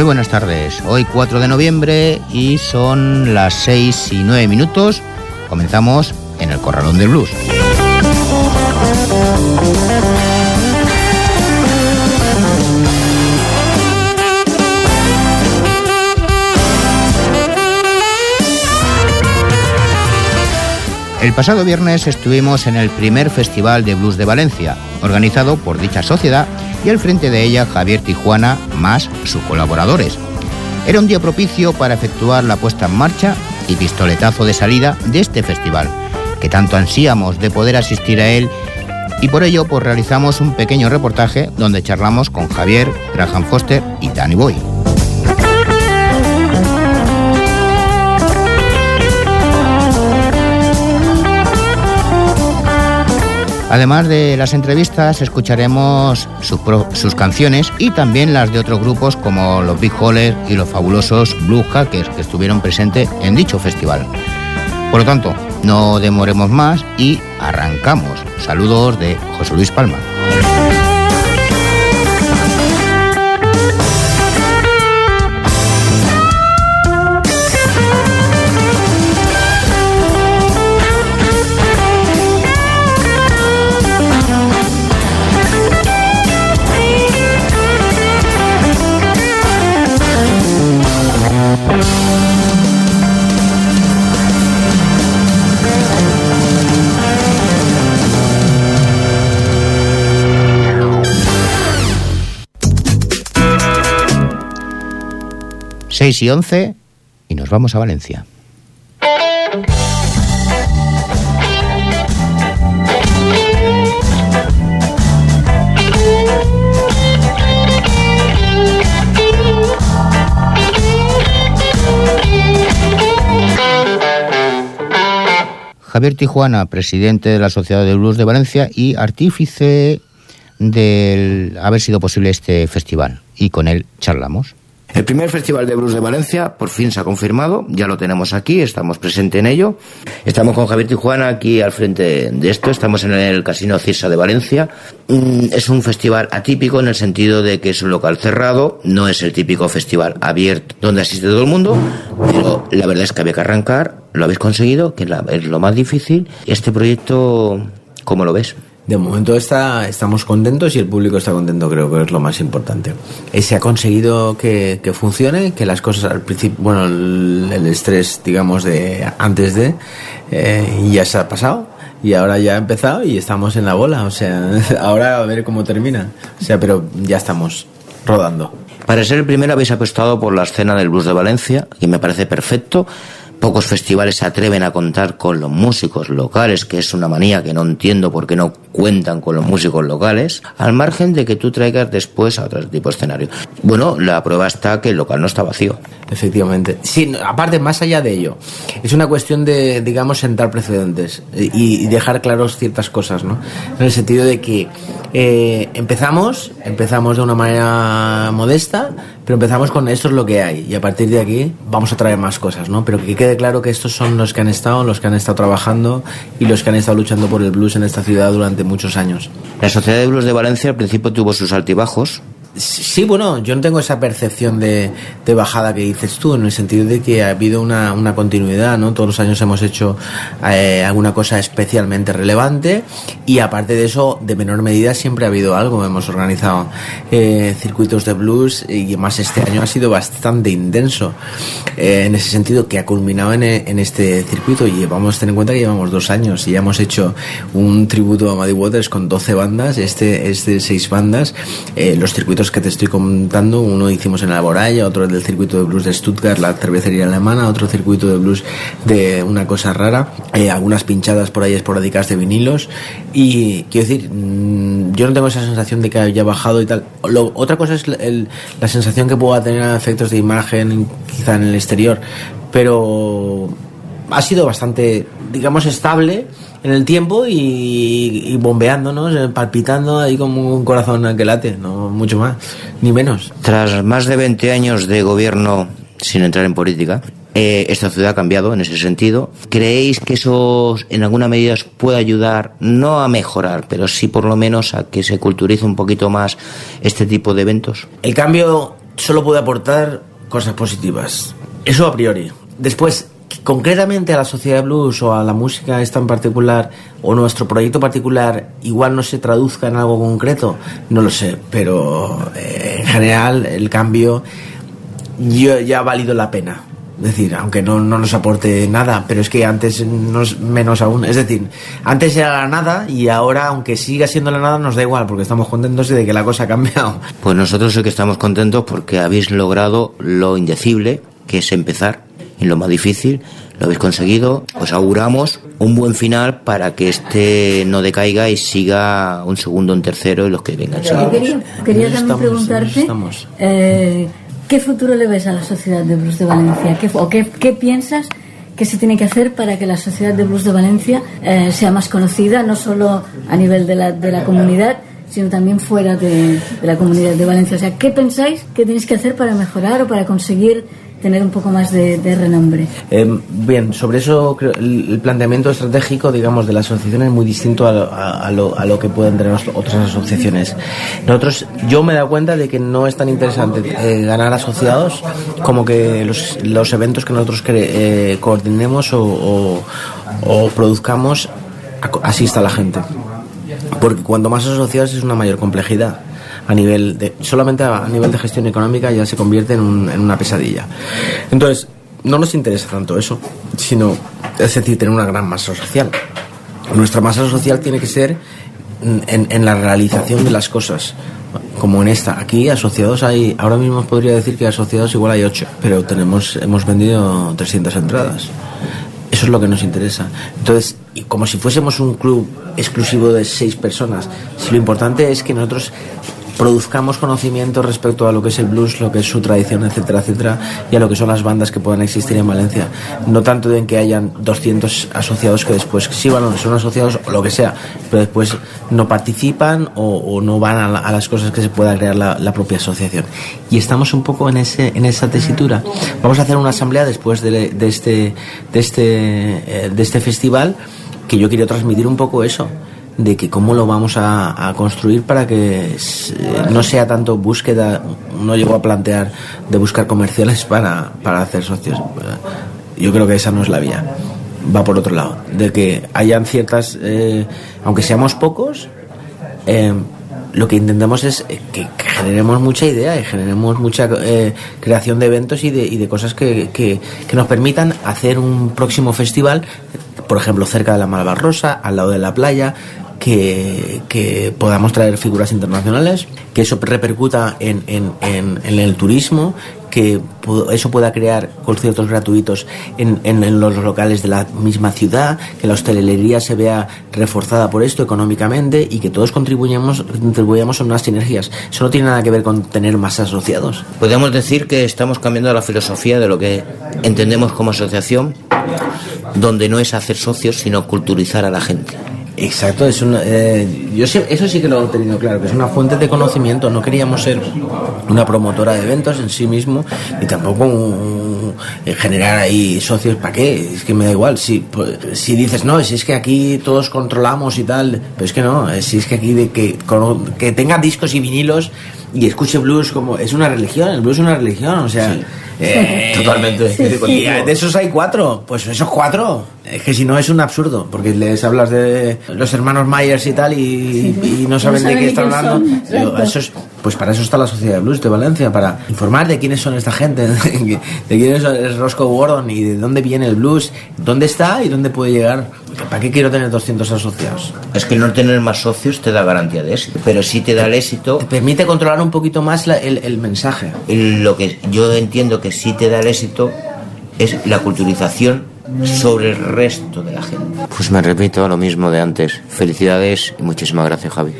Muy buenas tardes. Hoy 4 de noviembre y son las 6 y 9 minutos. Comenzamos en el Corralón del Blues. El pasado viernes estuvimos en el primer Festival de Blues de Valencia, organizado por dicha sociedad y al frente de ella Javier Tijuana más sus colaboradores. Era un día propicio para efectuar la puesta en marcha y pistoletazo de salida de este festival, que tanto ansíamos de poder asistir a él y por ello pues realizamos un pequeño reportaje donde charlamos con Javier, Graham Foster y Danny Boy. Además de las entrevistas, escucharemos sus, canciones y también las de otros grupos como los Big Hollers y los fabulosos Blue Hackers que estuvieron presentes en dicho festival. Por lo tanto, no demoremos más y arrancamos. Saludos de José Luis Palma. 6 y 11 y nos vamos a Valencia. Javier Tijuana, presidente de la Sociedad de Blues de Valencia y artífice del haber sido posible este festival. Y con él charlamos. El primer Festival de Blues de Valencia por fin se ha confirmado, ya lo tenemos aquí, estamos presentes en ello. Estamos con Javier Tijuana aquí al frente de esto, estamos en el Casino Cisa de Valencia. Mm, es un festival atípico en el sentido de que es un local cerrado, no es el típico festival abierto donde asiste todo el mundo, pero la verdad es que había que arrancar, lo habéis conseguido, que es lo más difícil. Este proyecto, ¿cómo lo ves? De momento está, estamos contentos y el público está contento, creo que es lo más importante. Eh, se ha conseguido que, funcione, que las cosas al principio, bueno, el, estrés, digamos, de antes de, eh, ya se ha pasado y ahora ya ha empezado y estamos en la bola, o sea, ahora a ver cómo termina. O sea, pero ya estamos rodando. Para ser el primero habéis apostado por la escena del blues de Valencia, y me parece perfecto. Pocos festivales se atreven a contar con los músicos locales, que es una manía que no entiendo por qué no cuentan con los músicos locales, al margen de que tú traigas después a otro tipo de escenario. Bueno, la prueba está que el local no está vacío. Efectivamente. Sí, aparte, más allá de ello, es una cuestión de, digamos, sentar precedentes y, dejar claros ciertas cosas, ¿no? En el sentido de que eh, empezamos, empezamos de una manera modesta, pero empezamos con esto es lo que hay y a partir de aquí vamos a traer más cosas, ¿no? Pero que quede claro que estos son los que han estado, los que han estado trabajando y los que han estado luchando por el blues en esta ciudad durante muchos años. La Sociedad de Blues de Valencia al principio tuvo sus altibajos, Sí, bueno, yo no tengo esa percepción de, bajada que dices tú, en el sentido de que ha habido una, una continuidad, ¿no? Todos los años hemos hecho eh, alguna cosa especialmente relevante y aparte de eso, de menor medida siempre ha habido algo. Hemos organizado eh, circuitos de blues y más este año ha sido bastante intenso eh, en ese sentido que ha culminado en, en, este circuito y vamos a tener en cuenta que llevamos dos años y ya hemos hecho un tributo a Muddy Waters con 12 bandas, este es de 6 bandas, los circuitos que te estoy contando, uno hicimos en la Boraya, otro del circuito de blues de Stuttgart, la cervecería alemana, otro circuito de blues de una cosa rara, eh, algunas pinchadas por ahí esporádicas de vinilos y quiero decir, mm, yo no tengo esa sensación de que haya bajado y tal. otra cosa es la sensación que pueda tener efectos de imagen quizá en el exterior, pero ha sido bastante, digamos, estable en el tiempo y, bombeándonos, eh, palpitando ahí como un corazón que late, no mucho más, ni menos. Tras más de 20 años de gobierno, sin entrar en política, eh, esta ciudad ha cambiado en ese sentido. ¿Creéis que eso en alguna medida os puede ayudar, no a mejorar, pero sí por lo menos a que se culturice un poquito más este tipo de eventos? El cambio solo puede aportar cosas positivas. Eso a priori. Después, concretamente a la sociedad blues o a la música esta en particular o nuestro proyecto particular igual no se traduzca en algo concreto, no lo sé, pero eh, en general el cambio ya ha valido la pena. Es decir, aunque no, no, nos aporte nada, pero es que antes nos, menos aún. Es decir, antes era la nada y ahora, aunque siga siendo la nada, nos da igual porque estamos contentos de que la cosa ha cambiado. Pues nosotros sí que estamos contentos porque habéis logrado lo indecible, que es empezar en lo más difícil, lo habéis conseguido. Os auguramos un buen final para que este no decaiga y siga un segundo, un tercero y los que vengan. Quería, quería también preguntarte eh, qué futuro le ves a la sociedad de blues de Valencia ¿Qué, o qué, qué piensas que se tiene que hacer para que la sociedad de blues de Valencia eh, sea más conocida, no solo a nivel de la, de la comunidad, sino también fuera de, de, la comunidad de Valencia. O sea, ¿qué pensáis que tenéis que hacer para mejorar o para conseguir tener un poco más de, renombre. Eh, bien, sobre eso el, planteamiento estratégico, digamos, de la asociación es muy distinto a, lo, que pueden tener otras asociaciones. Nosotros, yo me he dado cuenta de que no es tan interesante eh, ganar asociados como que los, eventos que nosotros eh, coordinemos o, o produzcamos asista a la gente. Porque cuanto más asociados es una mayor complejidad a nivel de, solamente a nivel de gestión económica ya se convierte en, una pesadilla. Entonces, no nos interesa tanto eso, sino, es decir, tener una gran masa social. Nuestra masa social tiene que ser en, la realización de las cosas, como en esta. Aquí asociados hay, ahora mismo podría decir que asociados igual hay 8, pero tenemos, hemos vendido 300 entradas. Eso es lo que nos interesa. Entonces, como si fuésemos un club exclusivo de seis personas, si lo importante es que nosotros produzcamos conocimiento respecto a lo que es el blues, lo que es su tradición, etcétera, etcétera, y a lo que son las bandas que puedan existir en Valencia. No tanto en que hayan 200 asociados que después sí, bueno, son asociados o lo que sea, pero después no participan o, no van a, las cosas que se pueda crear la, propia asociación. Y estamos un poco en, ese, en esa tesitura. Vamos a hacer una asamblea después de, de este, de, este, eh, de este festival que yo quiero transmitir un poco eso de que cómo lo vamos a, construir para que no sea tanto búsqueda, no llego a plantear de buscar comerciales para, para hacer socios. Yo creo que esa no es la vía. Va por otro lado, de que hayan ciertas, eh, aunque seamos pocos, eh, lo que intentamos es que, generemos mucha idea y generemos mucha eh, creación de eventos y de, y de cosas que, que, nos permitan hacer un próximo festival, por ejemplo, cerca de la Malvarrosa, al lado de la playa, que, podamos traer figuras internacionales, que eso repercuta en, en, en, el turismo, que eso pueda crear conciertos gratuitos en, en, los locales de la misma ciudad, que la hostelería se vea reforzada por esto económicamente y que todos contribuyamos, contribuyamos a unas sinergias. Eso no tiene nada que ver con tener más asociados. Podemos decir que estamos cambiando la filosofía de lo que entendemos como asociación, donde no es hacer socios, sino culturizar a la gente. Exacto, es una, eh, yo eso sí que lo he tenido claro, que es una fuente de conocimiento. No queríamos ser una promotora de eventos en sí mismo, ni tampoco eh, generar ahí socios. ¿Para qué? Es que me da igual. Si, pues, si dices, no, si es que aquí todos controlamos y tal, pero es que no, si es que aquí de que, que tenga discos y vinilos y escuche blues como es una religión, el blues es una religión, o sea, eh, totalmente. de esos hay cuatro, pues esos cuatro, es que si no es un absurdo, porque les hablas de los hermanos Myers y tal y, no saben de qué están hablando. pues para eso está la Sociedad de Blues de Valencia, para informar de quiénes son esta gente, de quién es Roscoe Gordon y de dónde viene el blues, dónde está y dónde puede llegar. ¿Para qué quiero tener 200 asociados? Es que no tener más socios te da garantía de éxito, pero sí te da el éxito. Te permite controlar un poquito más el, el, mensaje. Lo que yo entiendo que sí te da el éxito es la culturización sobre el resto de la gente. Pues me repito lo mismo de antes. Felicidades y muchísimas gracias, Javi.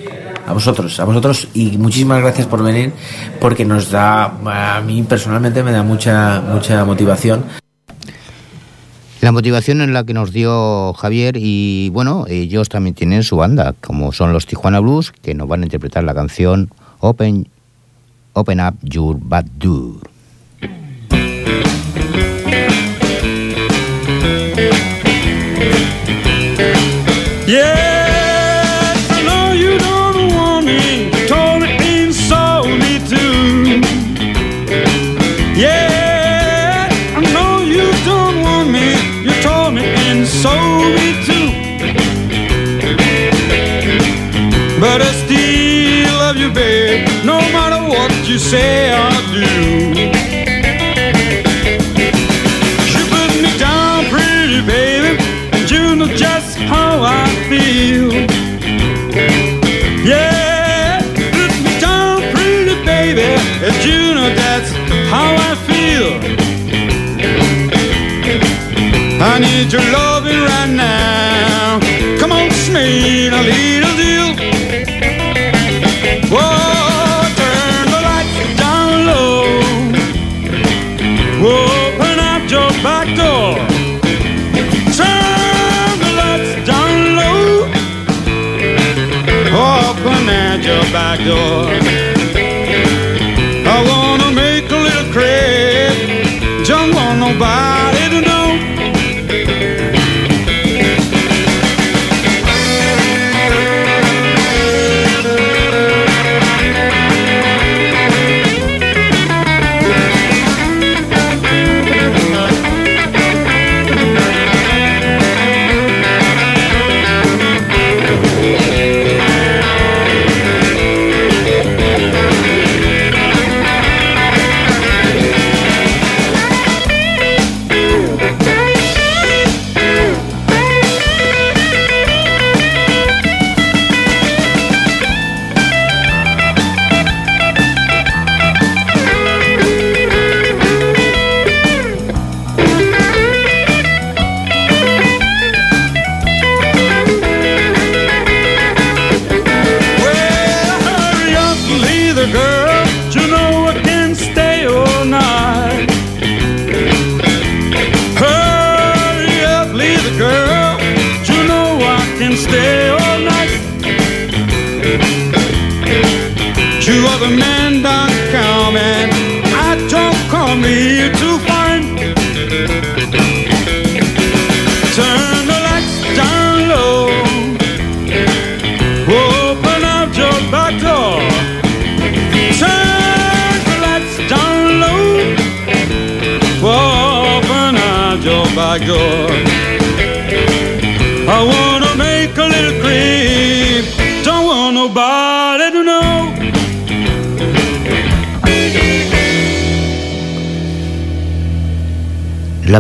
A vosotros, a vosotros y muchísimas gracias por venir porque nos da, a mí personalmente me da mucha, mucha motivación. La motivación es la que nos dio Javier y bueno, ellos también tienen su banda, como son los Tijuana Blues, que nos van a interpretar la canción Open, Open Up Your Bad Door. Yeah, I know you don't want me. Told me and so me too. Yeah, I know you don't want me. You told me and so me too. But I still love you, babe. No matter what you say or do. Door.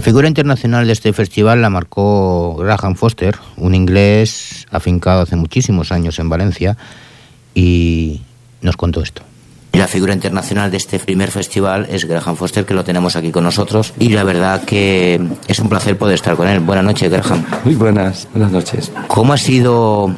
La figura internacional de este festival la marcó Graham Foster, un inglés afincado hace muchísimos años en Valencia, y nos contó esto. La figura internacional de este primer festival es Graham Foster, que lo tenemos aquí con nosotros. Y la verdad que es un placer poder estar con él. Buenas noches, Graham. Muy buenas, buenas noches. ¿Cómo ha sido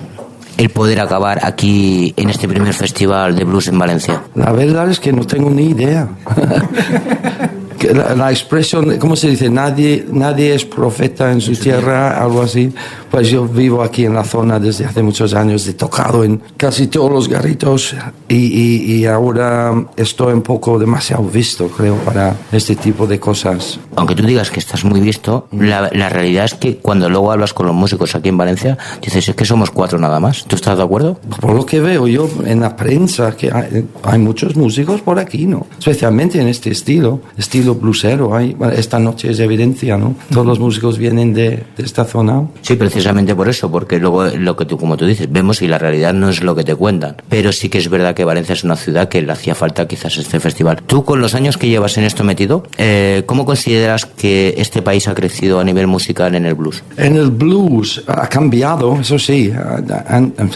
el poder acabar aquí en este primer festival de blues en Valencia? La verdad es que no tengo ni idea. la, expresión, ¿cómo se dice? Nadie, nadie es profeta en su tierra, algo así. Pues yo vivo aquí en la zona desde hace muchos años, he tocado en casi todos los garritos y, y, ahora estoy un poco demasiado visto, creo, para este tipo de cosas. Aunque tú digas que estás muy visto, la, la realidad es que cuando luego hablas con los músicos aquí en Valencia, dices, es que somos cuatro nada más. ¿Tú estás de acuerdo? Por lo que veo yo en la prensa, que hay, hay muchos músicos por aquí, ¿no? Especialmente en este estilo, estilo bluesero. Hay, esta noche es evidencia, ¿no? Todos los músicos vienen de, de esta zona. Sí, precisamente por eso, porque luego lo que tú, como tú dices, vemos y la realidad no es lo que te cuentan. Pero sí que es verdad que Valencia es una ciudad que le hacía falta quizás este festival. Tú, con los años que llevas en esto metido, eh, ¿cómo consideras que este país ha crecido a nivel musical en el blues? En el blues ha cambiado, eso sí.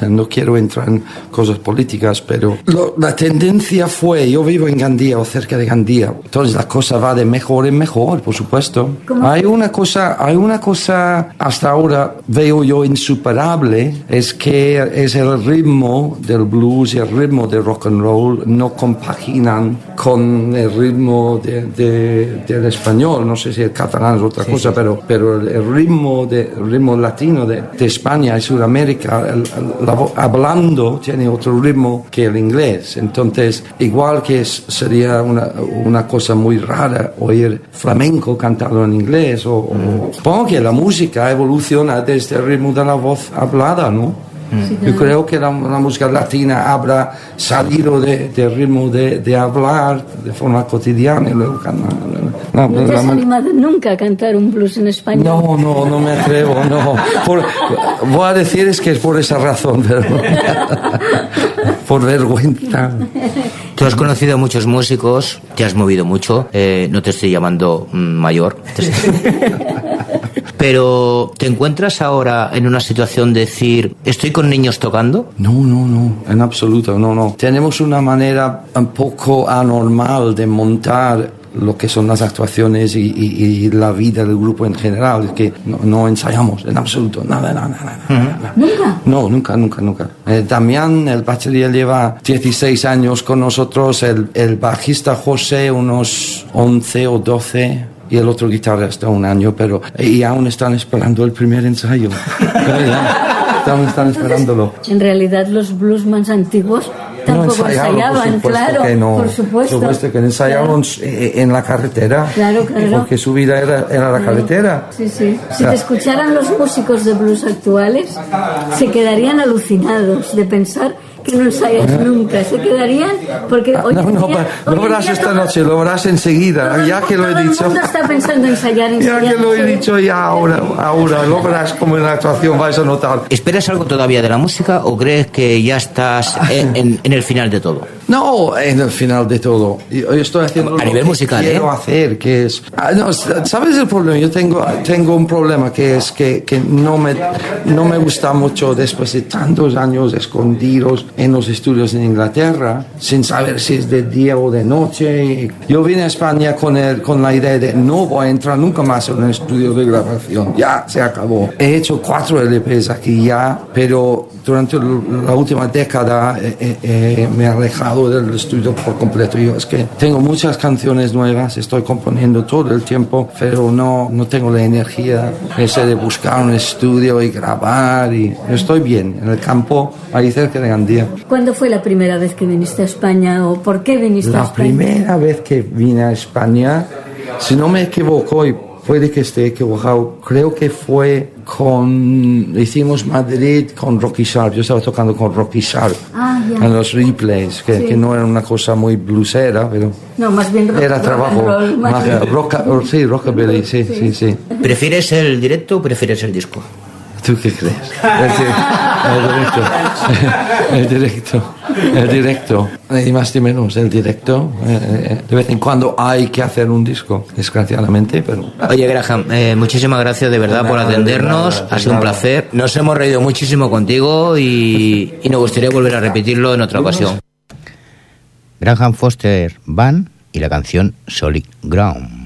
No quiero entrar en cosas políticas, pero la tendencia fue, yo vivo en Gandía o cerca de Gandía, entonces la cosa va de mejor en mejor, por supuesto. Hay una cosa, hay una cosa hasta ahora veo yo insuperable, es que es el ritmo del blues y el ritmo del rock and roll no compaginan con el ritmo de, del español, no sé si el catalán es otra cosa, Pero, pero el ritmo, de, ritmo latino de, España y Sudamérica, hablando tiene otro ritmo que el inglés. Entonces, igual que sería una, una cosa muy rara oír flamenco cantado en inglés, o, supongo que la música evoluciona desde el ritmo de la voz hablada, ¿no? Yo creo que la, música latina habrá salido del de ritmo de, de, hablar de forma cotidiana y luego no, ¿No te has animado nunca a cantar un blues en español? No, no, no me atrevo, no. voy a decir es que es por esa razón, pero por vergüenza. Tú has conocido a muchos músicos, te has movido mucho, eh, no te estoy llamando mm, mayor. Pero, ¿te encuentras ahora en una situación de decir, estoy con niños tocando? No, no, no, en absoluto, no, no. Tenemos una manera un poco anormal de montar lo que son las actuaciones y, la vida del grupo en general, que no, ensayamos en absoluto, nada, nada, nada. ¿Nunca? No, nunca, nunca, nunca. Eh, Damián, el batería, lleva 16 años con nosotros, el, el bajista José unos 11 o 12 y el otro guitarra está un año, pero y aún están esperando el primer ensayo. están, están esperándolo. En realidad los blues más antiguos tampoco no ensayaban, claro, que no, por supuesto. Por supuesto que ensayaban eh, en la carretera, claro, claro. porque su vida era, era la carretera. Sí, sí. Si te escucharan los músicos de blues actuales, se quedarían alucinados de pensar que no ensayas nunca, se quedarían porque ah, no, no, lo verás esta noche, lo verás enseguida, ya que lo he dicho. El mundo está pensando ensayar, ensayar Ya que lo he dicho ya ahora, ahora, lo verás como en la actuación vais a notar. ¿Esperas algo todavía de la música o crees que ya estás en, en, el final de todo? No, en el final de todo. Yo estoy haciendo a nivel que musical, quiero ¿eh? hacer, que es... Ah, no, ¿Sabes el problema? Yo tengo, tengo un problema que es que, que no, me, no me gusta mucho después de tantos años escondidos en los estudios en Inglaterra, sin saber si es de día o de noche. Yo vine a España con, el, con la idea de no voy a entrar nunca más en un estudio de grabación, ya se acabó. He hecho cuatro LPs aquí ya, pero durante la última década eh, eh, eh, me he alejado del estudio por completo. Yo es que tengo muchas canciones nuevas, estoy componiendo todo el tiempo, pero no, no tengo la energía ese de buscar un estudio y grabar. Y estoy bien en el campo, ahí cerca de Gandía. ¿Cuándo fue la primera vez que viniste a España o por qué viniste la a España? La primera vez que vine a España, si no me equivoco, y puede que esté equivocado, creo que fue con, hicimos Madrid con Rocky Sharp, yo estaba tocando con Rocky Sharp ah, en los replays, que, que, no era una cosa muy bluesera, pero no, más bien rock, era trabajo, roll, más sí, rockabilly, sí, sí, sí. ¿Prefieres el directo o prefieres el disco? ¿Tú qué crees? El, directo. El directo. El directo. Y más y menos, el directo. Eh, de vez en cuando hay que hacer un disco, desgraciadamente, pero... Oye, Graham, eh, muchísimas gracias de verdad por atendernos. ha sido un placer. Nos hemos reído muchísimo contigo y, y nos gustaría volver a repetirlo en otra ocasión. Graham Foster Van y la canción Solid Ground.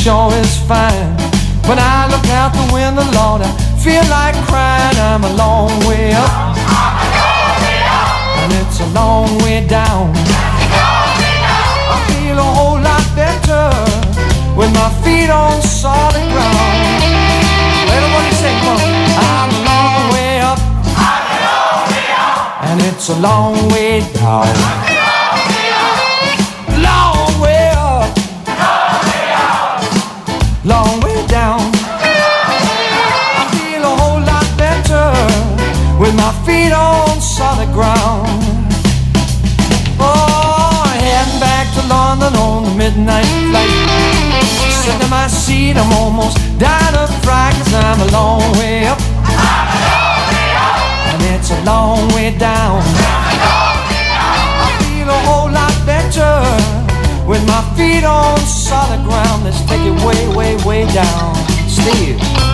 Sure is fine. When I look out the window, Lord, I feel like crying. I'm a long way up, and it's a long way down. I feel a whole lot better with my feet on solid ground. Everybody sing, come I'm a long way up, and it's a long way down. Midnight flight. Sitting in my seat, I'm almost dying of fright cause I'm a long way up. And it's a long way down. I feel a whole lot better with my feet on solid ground. Let's take it way, way, way down. Steve.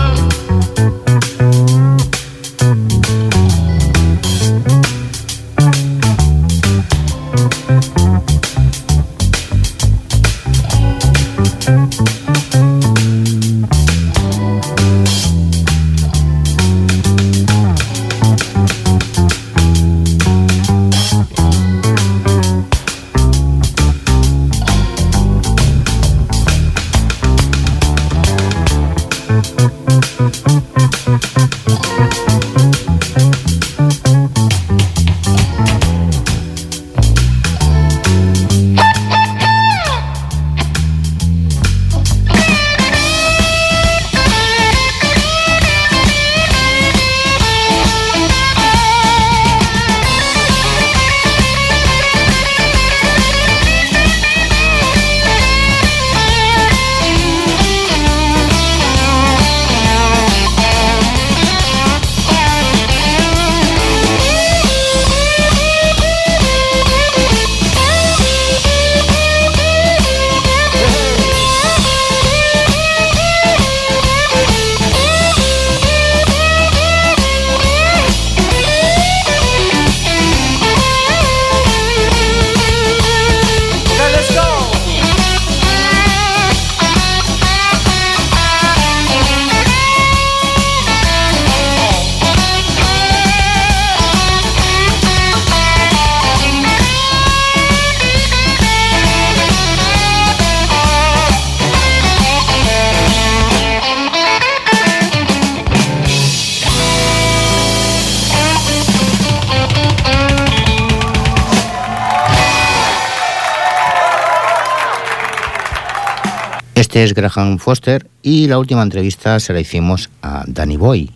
Es Graham Foster y la última entrevista se la hicimos a Danny Boy.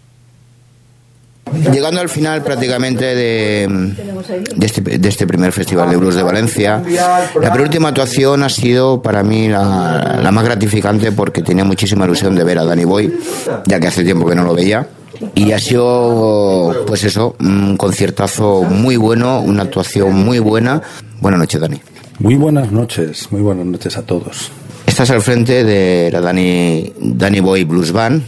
Llegando al final prácticamente de, este, de, este, primer Festival de Blues de Valencia, la penúltima actuación ha sido para mí la, la, más gratificante porque tenía muchísima ilusión de ver a Danny Boy, ya que hace tiempo que no lo veía. Y ha sido, pues eso, un conciertazo muy bueno, una actuación muy buena. Buenas noches, Dani. Muy buenas noches, muy buenas noches a todos. Estás al frente de la Danny, Danny Boy Blues Band,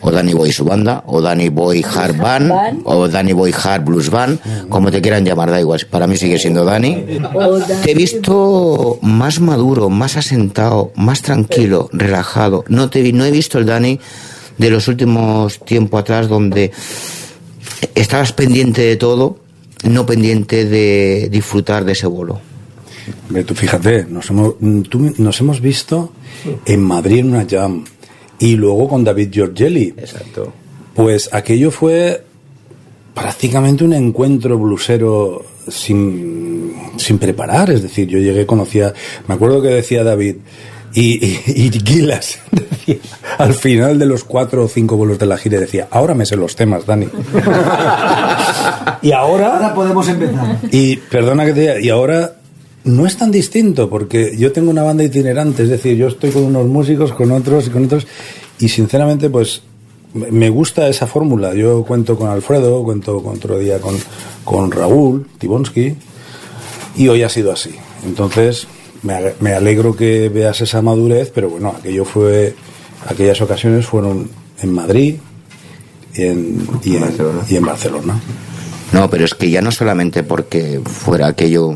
o Danny Boy su banda, o Danny Boy Hard Band, o Danny Boy Hard Blues Band, como te quieran llamar, da igual, para mí sigue siendo Danny. Te he visto más maduro, más asentado, más tranquilo, relajado. No, te no he visto el Danny de los últimos tiempos atrás donde estabas pendiente de todo, no pendiente de disfrutar de ese vuelo. Tú fíjate, nos hemos, nos hemos visto en Madrid en una jam y luego con David Giorgelli. Exacto. Pues aquello fue prácticamente un encuentro blusero sin, sin preparar. Es decir, yo llegué, conocía, me acuerdo que decía David, y, y, Gilas decía, al final de los cuatro o cinco vuelos de la gira decía, ahora me sé los temas, Dani. y ahora... Ahora podemos empezar. Y perdona que te diga, y ahora no es tan distinto porque yo tengo una banda itinerante, es decir, yo estoy con unos músicos, con otros y con otros, y sinceramente, pues me gusta esa fórmula. Yo cuento con Alfredo, cuento con otro día con, con Raúl Tibonsky, y hoy ha sido así. Entonces, me, me alegro que veas esa madurez, pero bueno, aquello fue, aquellas ocasiones fueron en Madrid y en, y y en Barcelona. No, pero es que ya no solamente porque fuera aquello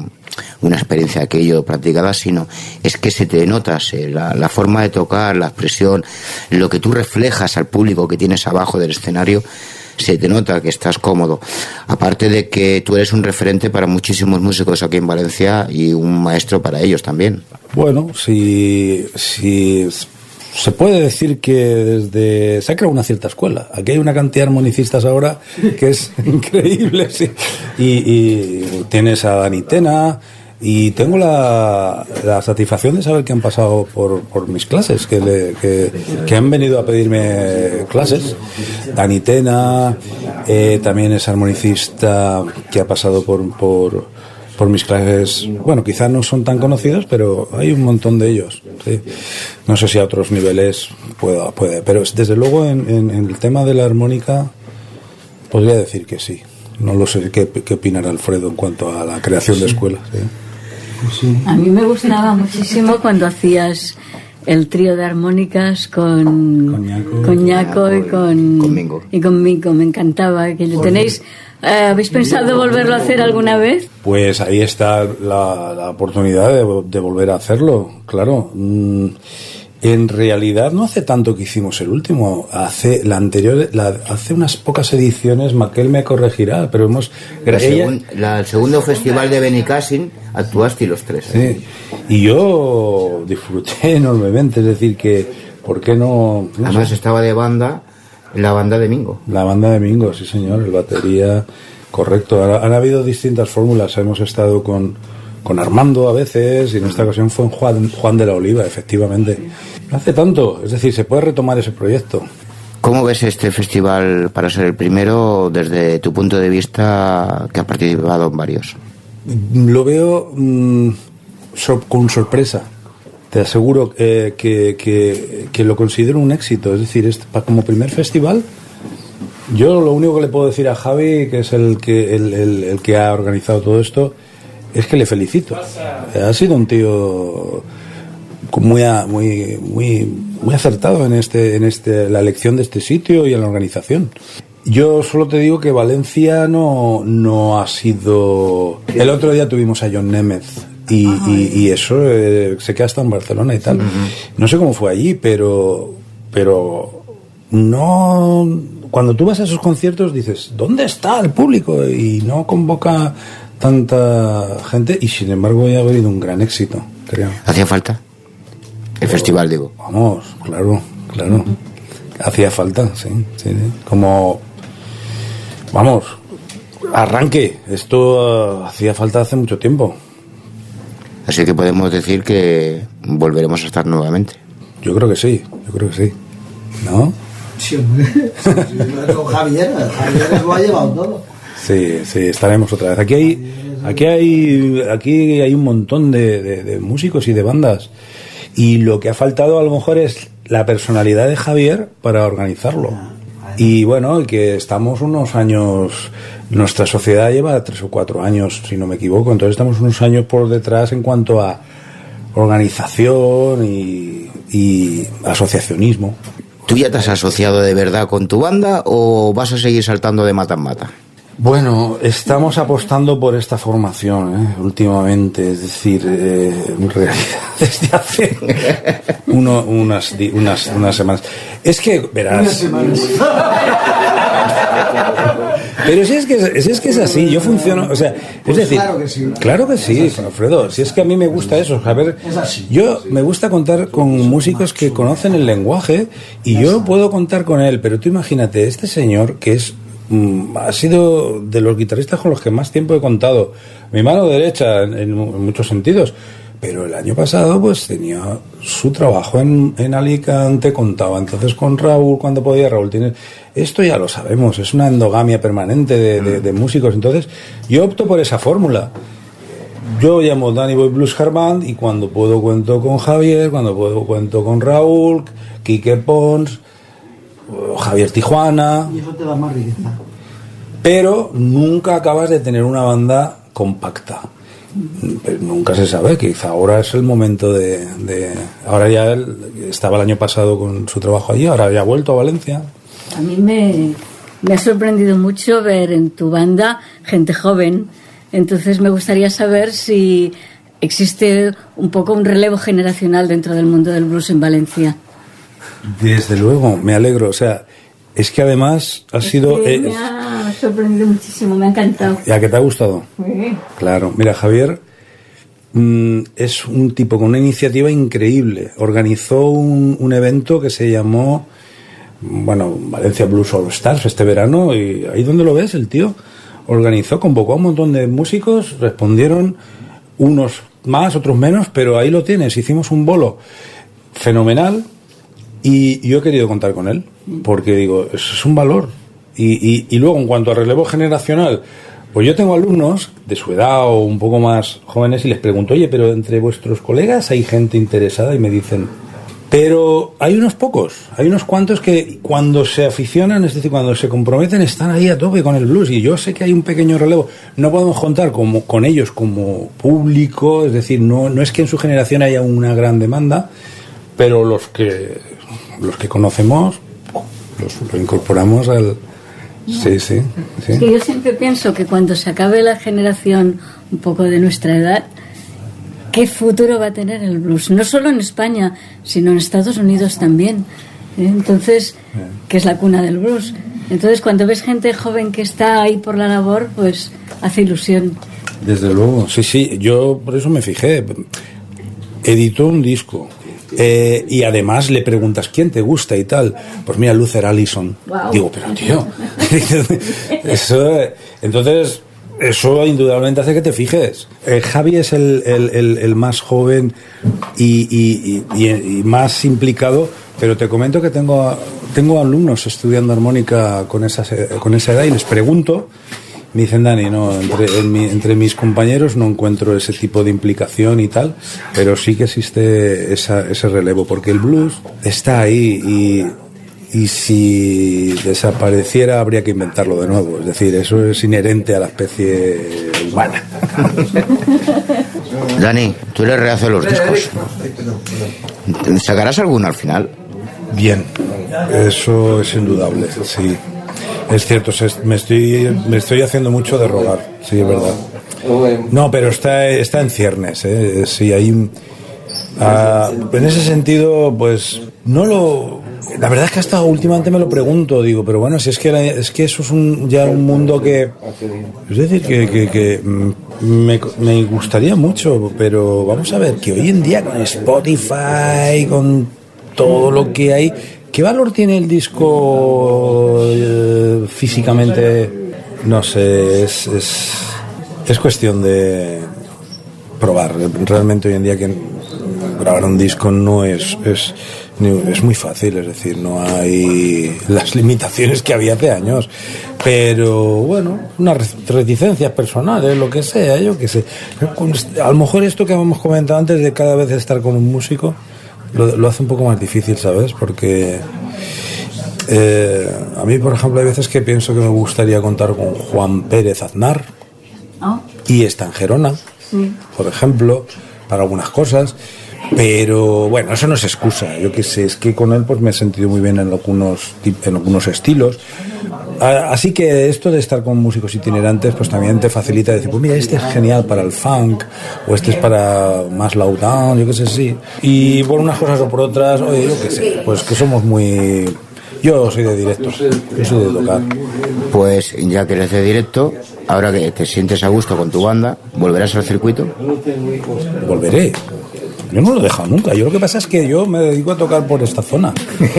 una experiencia que yo practicada, sino es que se te notas la, la forma de tocar, la expresión, lo que tú reflejas al público que tienes abajo del escenario se te nota que estás cómodo. Aparte de que tú eres un referente para muchísimos músicos aquí en Valencia y un maestro para ellos también. Bueno, si, si se puede decir que desde se ha creado una cierta escuela. Aquí hay una cantidad de armonicistas ahora que es increíble, sí. Y, y tienes a Danitena, y tengo la, la, satisfacción de saber que han pasado por, por mis clases, que, le, que, que, han venido a pedirme clases. Dani Tena, eh, también es armonicista que ha pasado por, por, por, mis clases. Bueno, quizás no son tan conocidos, pero hay un montón de ellos. ¿sí? No sé si a otros niveles puedo, puede, pero desde luego en, en, en, el tema de la armónica podría decir que sí. No lo sé qué, qué opinará Alfredo en cuanto a la creación de escuelas. ¿sí? A mí me gustaba muchísimo cuando hacías el trío de armónicas con Coñaco, y con conmigo. y conmigo me encantaba que lo tenéis eh, ¿Habéis pensado volverlo a hacer alguna vez? Pues ahí está la, la oportunidad de, de, volver a hacerlo, claro. Mm, en realidad no hace tanto que hicimos el último, hace la anterior, la, hace unas pocas ediciones, Maquel me corregirá, pero hemos... La segun, la, el segundo festival de Benicassin actuaste los tres. ¿eh? Sí, y yo disfruté enormemente, es decir, que, ¿por qué no? no Además sé? estaba de banda, la banda de Mingo. La banda de Mingo, sí señor, el batería, correcto. Han, han habido distintas fórmulas, hemos estado con con Armando a veces, y en esta ocasión fue en Juan, Juan de la Oliva, efectivamente. No hace tanto, es decir, se puede retomar ese proyecto. ¿Cómo ves este festival para ser el primero desde tu punto de vista que ha participado en varios? Lo veo mmm, so, con sorpresa. Te aseguro eh, que, que, que, lo considero un éxito. Es decir, este, como primer festival, yo lo único que le puedo decir a Javi, que es el que, el que ha organizado todo esto, es que le felicito. Ha sido un tío muy, muy, muy, muy acertado en este, en este, la elección de este sitio y en la organización. Yo solo te digo que Valencia no, no ha sido. El otro día tuvimos a John Nemeth y, y, y eso eh, se queda hasta en Barcelona y tal. No sé cómo fue allí, pero, pero no. Cuando tú vas a esos conciertos dices, ¿dónde está el público? Y no convoca tanta gente y sin embargo ha habido un gran éxito, creo. ¿Hacía falta? El festival, digo. Vamos, claro, claro. Hacía falta, sí, sí, sí. Como, vamos, arranque. Esto uh, hacía falta hace mucho tiempo. Así que podemos decir que volveremos a estar nuevamente. Yo creo que sí, yo creo que sí. ¿No? Sí, hombre. Con Javier, Javier lo ha llevado todo. Sí, sí, estaremos otra vez. Aquí hay, aquí hay, aquí hay un montón de, de, de, músicos y de bandas. Y lo que ha faltado a lo mejor es la personalidad de Javier para organizarlo. Y bueno, que estamos unos años, nuestra sociedad lleva tres o cuatro años, si no me equivoco, entonces estamos unos años por detrás en cuanto a organización y, y asociacionismo. ¿Tú ya te has asociado de verdad con tu banda o vas a seguir saltando de mata en mata? Bueno, estamos apostando por esta formación ¿eh? últimamente, es decir, eh, en realidad desde hace uno, unas, unas, unas semanas. Es que, verás. Pero si es que si es que es así, yo funciono, o sea, es pues decir, claro que sí, claro que sí Alfredo, si es que a mí me gusta eso, a ver, yo me gusta contar con músicos que conocen el lenguaje y yo puedo contar con él, pero tú imagínate, este señor que es ha sido de los guitarristas con los que más tiempo he contado. Mi mano derecha en, en, muchos sentidos. Pero el año pasado pues tenía su trabajo en, en, Alicante, contaba entonces con Raúl cuando podía. Raúl tiene... Esto ya lo sabemos, es una endogamia permanente de, de, de músicos. Entonces yo opto por esa fórmula. Yo llamo Danny Boy Blues Harband y cuando puedo cuento con Javier, cuando puedo cuento con Raúl, Quique Pons, Javier Tijuana. Y eso te da más riqueza. Pero nunca acabas de tener una banda compacta. Pero nunca se sabe, quizá ahora es el momento de, de, Ahora ya él estaba el año pasado con su trabajo allí, ahora ya ha vuelto a Valencia. A mí me, me ha sorprendido mucho ver en tu banda gente joven, Entonces me gustaría saber si existe un poco un relevo generacional dentro del mundo del blues en Valencia. Desde luego, me alegro. O sea, es que además ha sido... Eh, me ha sorprendido muchísimo, me ha encantado. ¿Ya que te ha gustado? Sí. Claro, mira, Javier mm, es un tipo con una iniciativa increíble. Organizó un, un, evento que se llamó, bueno, Valencia Blues All Stars este verano y ahí donde lo ves, el tío organizó, convocó a un montón de músicos, respondieron unos más, otros menos, pero ahí lo tienes. Hicimos un bolo fenomenal y yo he querido contar con él, porque digo, eso es un valor. Y, y, luego, en cuanto a relevo generacional, pues yo tengo alumnos de su edad o un poco más jóvenes y les pregunto, oye, pero entre vuestros colegas hay gente interesada y me dicen, pero hay unos pocos, hay unos cuantos que cuando se aficionan, es decir, cuando se comprometen, están ahí a tope con el blues. Y yo sé que hay un pequeño relevo. No podemos contar como, con ellos como público, es decir, no, no es que en su generación haya una gran demanda, pero los que los que conocemos los, lo incorporamos al... Sí, sí, sí. yo siempre pienso que cuando se acabe la generación un poco de nuestra edad, ¿qué futuro va a tener el blues? No solo en España, sino en Estados Unidos también. ¿eh? Entonces, que es la cuna del blues. Entonces, cuando ves gente joven que está ahí por la labor, pues hace ilusión. Desde luego, sí, sí, yo por eso me fijé. Editó un disco, eh, y además le preguntas quién te gusta y tal. Pues mira, Luther Allison. Digo, pero tío. eso, entonces, eso indudablemente hace que te fijes. Eh, Javi es el, el, el, más joven y, y, y, más implicado, pero te comento que tengo, tengo alumnos estudiando armónica con esa, con esa edad y les pregunto me dicen, Dani, no, entre, entre mis compañeros no encuentro ese tipo de implicación y tal, pero sí que existe esa, ese relevo, porque el blues está ahí y, y si desapareciera habría que inventarlo de nuevo. Es decir, eso es inherente a la especie humana. Dani, tú eres rehace los discos. ¿Sacarás alguno al final? Bien, eso es indudable, sí. Es cierto, me estoy, me estoy haciendo mucho de rogar, sí, es verdad. No, pero está, está en ciernes, ¿eh? Sí, hay... Ah, en ese sentido, pues no lo... La verdad es que hasta últimamente me lo pregunto, digo, pero bueno, si es que, es que eso es un, ya un mundo que... Es decir, que, que, que me, me gustaría mucho, pero vamos a ver, que hoy en día con Spotify, con todo lo que hay, ¿Qué valor tiene el disco eh, físicamente? No sé, es, es, cuestión de probar. Realmente hoy en día que grabar un disco no es, es, es muy fácil, es decir, no hay las limitaciones que había hace años. Pero bueno, unas reticencias personales, lo que sea, yo qué sé. A lo mejor esto que hemos comentado antes de cada vez estar con un músico, lo, hace un poco más difícil, ¿sabes? Porque eh, a mí, por ejemplo, hay veces que pienso que me gustaría contar con Juan Pérez Aznar ah. y está en Gerona, por ejemplo, para algunas cosas. Pero bueno, eso no es excusa. Yo qué sé, es que con él pues me he sentido muy bien en algunos, en algunos estilos. Así que esto de estar con músicos itinerantes pues también te facilita decir, pues mira, este es genial para el funk o este es para más low down, yo qué sé, sí. Y por unas cosas o por otras, oye, yo qué sé, pues que somos muy... Yo soy de directo, yo soy de tocar. Pues ya que eres de directo, ahora que te sientes a gusto con tu banda, ¿volverás al circuito? Volveré. Yo no lo he dejado nunca. Yo lo que pasa es que yo me dedico a tocar por esta zona.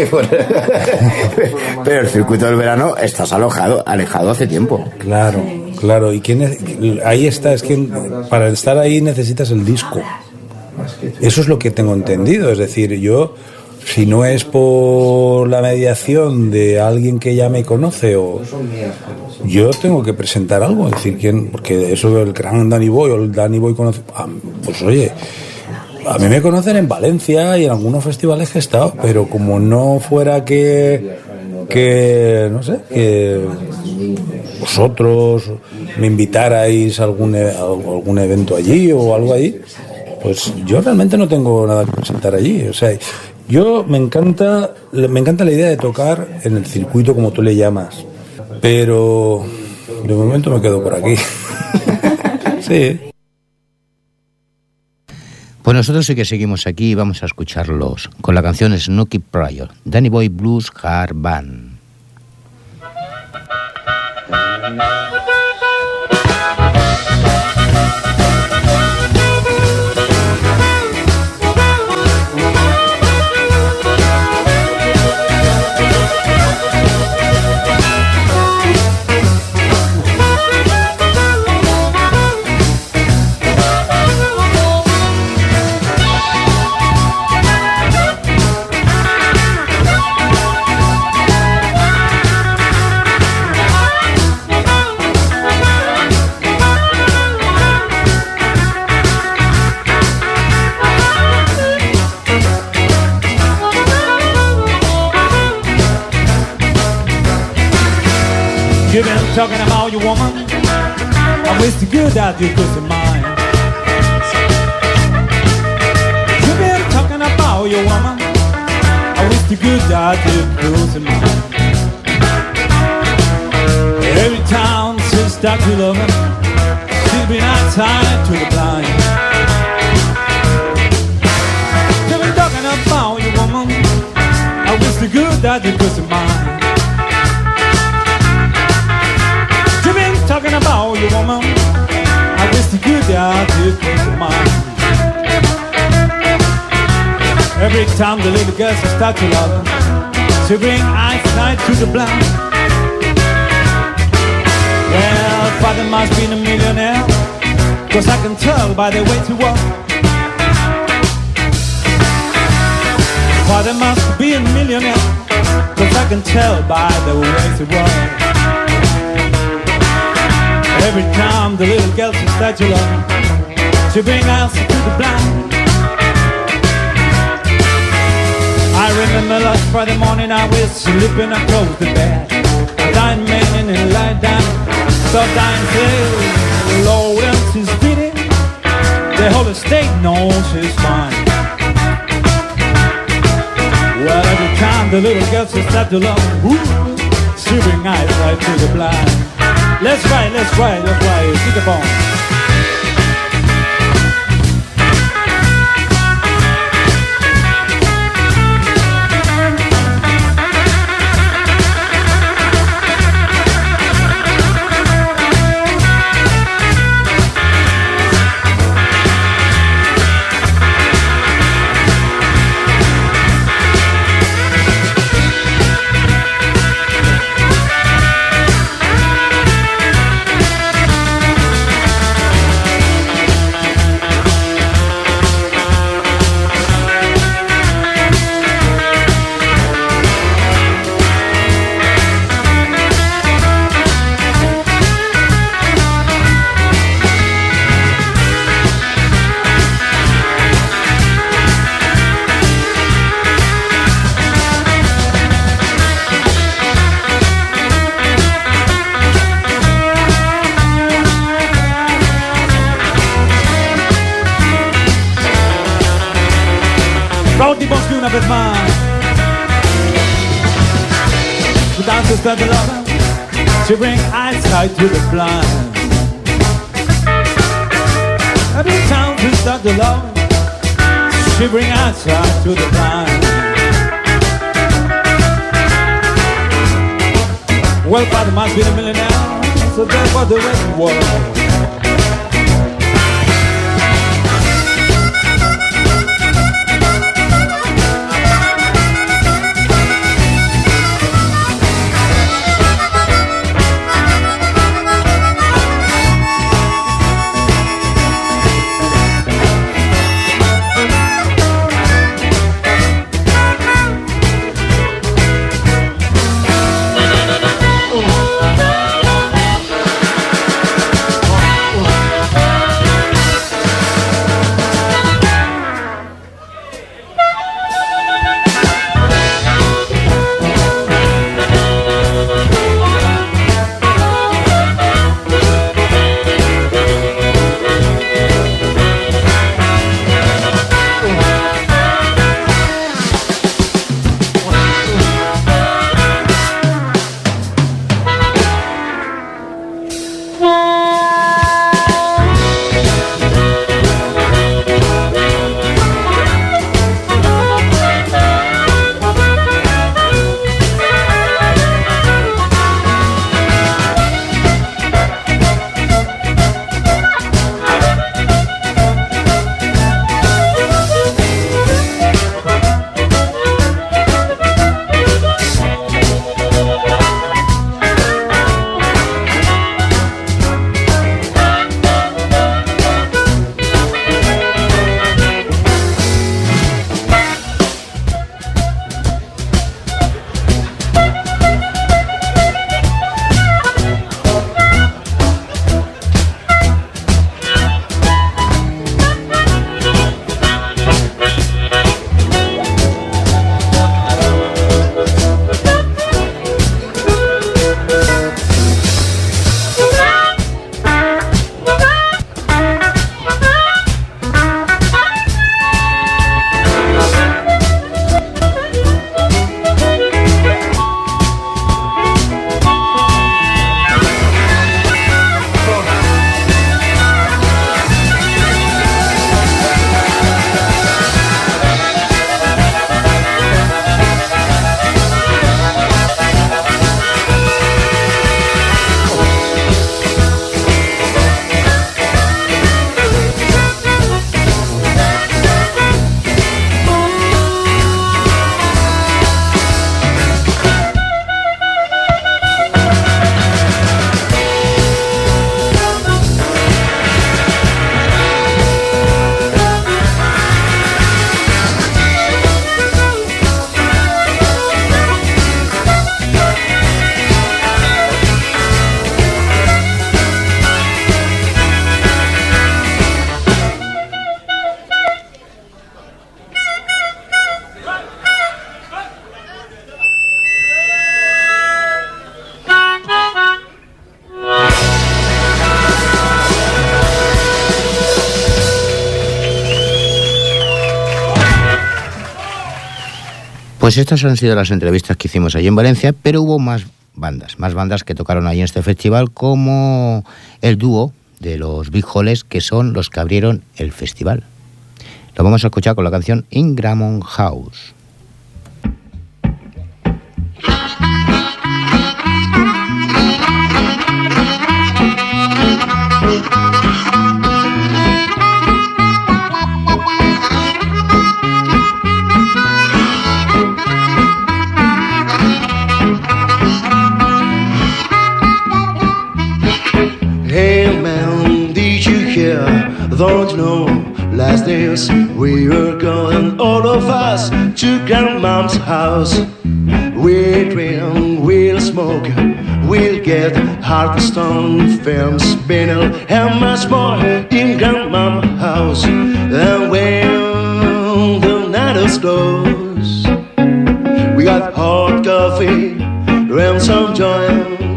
Pero el circuito del verano estás alojado, alejado hace tiempo. Claro, claro. Y quién ahí está, es que para estar ahí necesitas el disco. Eso es lo que tengo entendido. Es decir, yo, si no es por la mediación de alguien que ya me conoce o yo tengo que presentar algo, es decir, quién, porque eso del gran Danny Boy o el Danny Boy conoce, ah, pues oye, a mí me conocen en Valencia y en algunos festivales que he estado, pero como no fuera que, que no sé, que vosotros me invitarais a algún, e, algún evento allí o algo allí, pues yo realmente no tengo nada que presentar allí. O sea, yo me encanta, me encanta la idea de tocar en el circuito como tú le llamas, pero de momento me quedo por aquí. Sí. Pues nosotros sí que seguimos aquí y vamos a escucharlos con la canción Snooky Pryor, Danny Boy Blues Hard Band. Talking about your woman. I wish the good that you could mine. You've been talking about your woman. I wish the good that you could mine. Every time she start to love him, she's been outside to the blind. You've been talking about your woman. I wish the good that you could mine. Good God did think mine. Every time the little girls start to love she bring eyesight to the blind. Well, father must be a millionaire, cause I can tell by the way to walk. Father must be a millionaire, cause I can tell by the way to walk. Every time the little girl she starts to love She bring us to the blind I remember last Friday morning I was sleeping, I closed the bed. I died man and lie down Stop dying till Lawrence is beating The whole estate knows she's fine Well, every time the little girl she starts to love she bring eyes right to the blind Let's ride, let's ride, let's ride. Keep it on. to bring eyesight to the blind. Every time we start the love, she bring eyesight to the blind. Well, father must be a millionaire, so what the rest world. Pues estas han sido las entrevistas que hicimos allí en Valencia, pero hubo más bandas, más bandas que tocaron allí en este festival, como el dúo de los Big que son los que abrieron el festival. Lo vamos a escuchar con la canción Ingramon House. Don't you know. Last days we were going, all of us, to grandma's house. We drink, we'll smoke, we'll get stone films, vinyl, and much more in grandma's house. And when the night is close, we got hot coffee and some joints.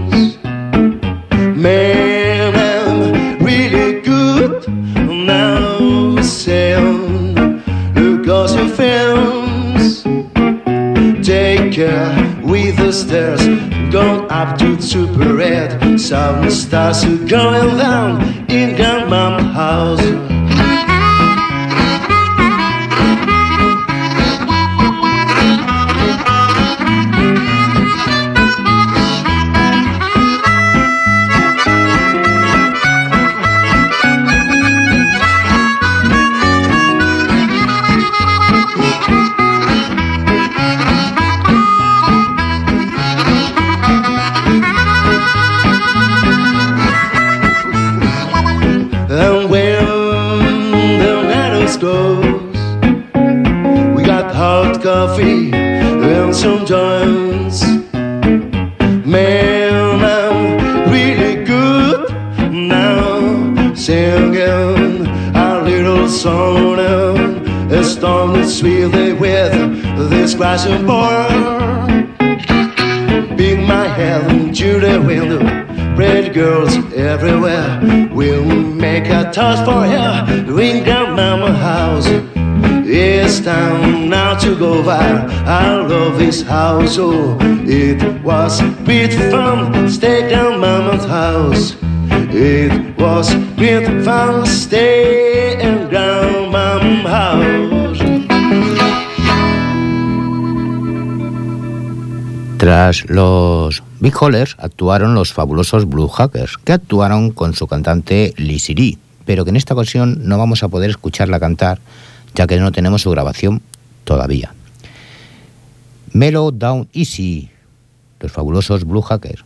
With the stairs going up to super red. Some stars are going down in grandma's house. Flashing board. Big my to the window. Pretty girls everywhere. We'll make a toast for her. Ring down mama house. It's time now to go by. I love this house. Oh, it was bit fun. Stay down mama's house. It was bit fun. Stay Tras los Big Hollers actuaron los fabulosos Blue Hackers, que actuaron con su cantante Lizzie pero que en esta ocasión no vamos a poder escucharla cantar, ya que no tenemos su grabación todavía. Mellow Down Easy, los fabulosos Blue Hackers.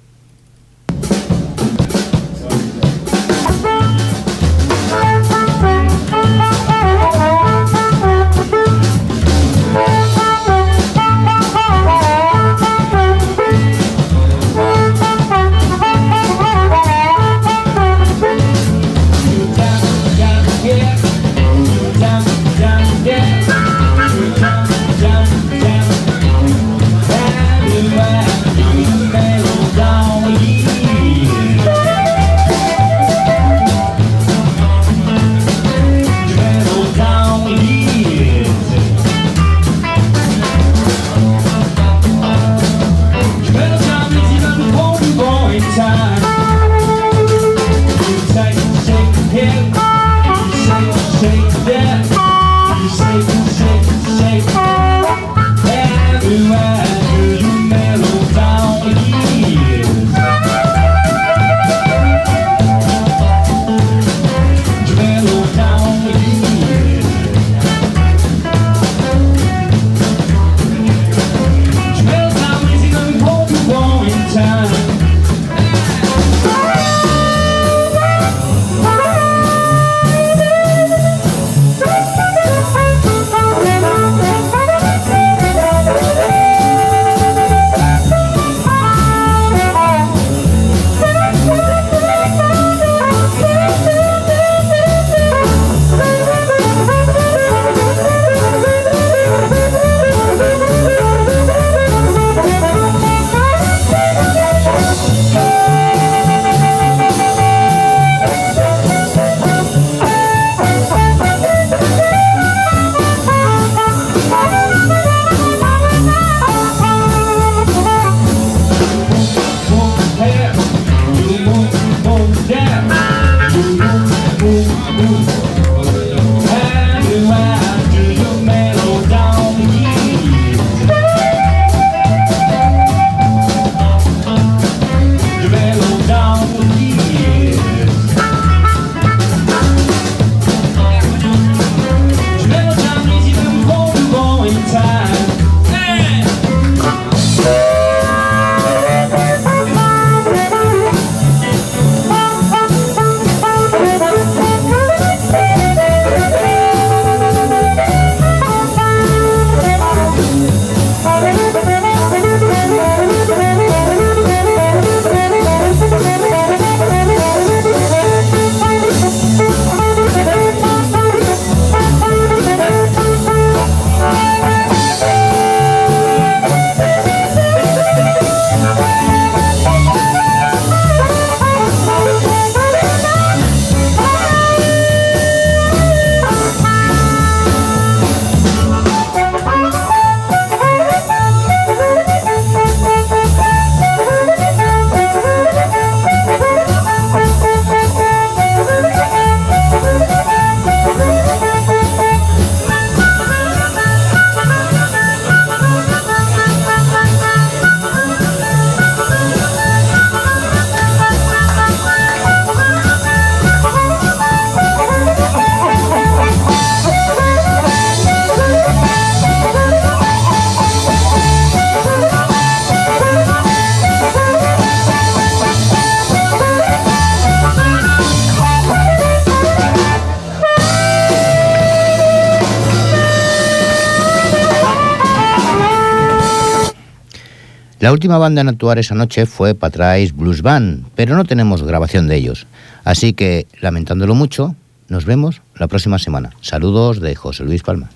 La última banda en actuar esa noche fue Patrice Blues Band, pero no tenemos grabación de ellos. Así que, lamentándolo mucho, nos vemos la próxima semana. Saludos de José Luis Palma.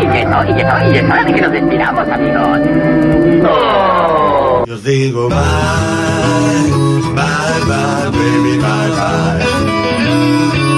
Y que no, y que no, y es hora de que nos despidamos, amigos. Yo digo bye, bye, bye, baby, bye, bye. Bye,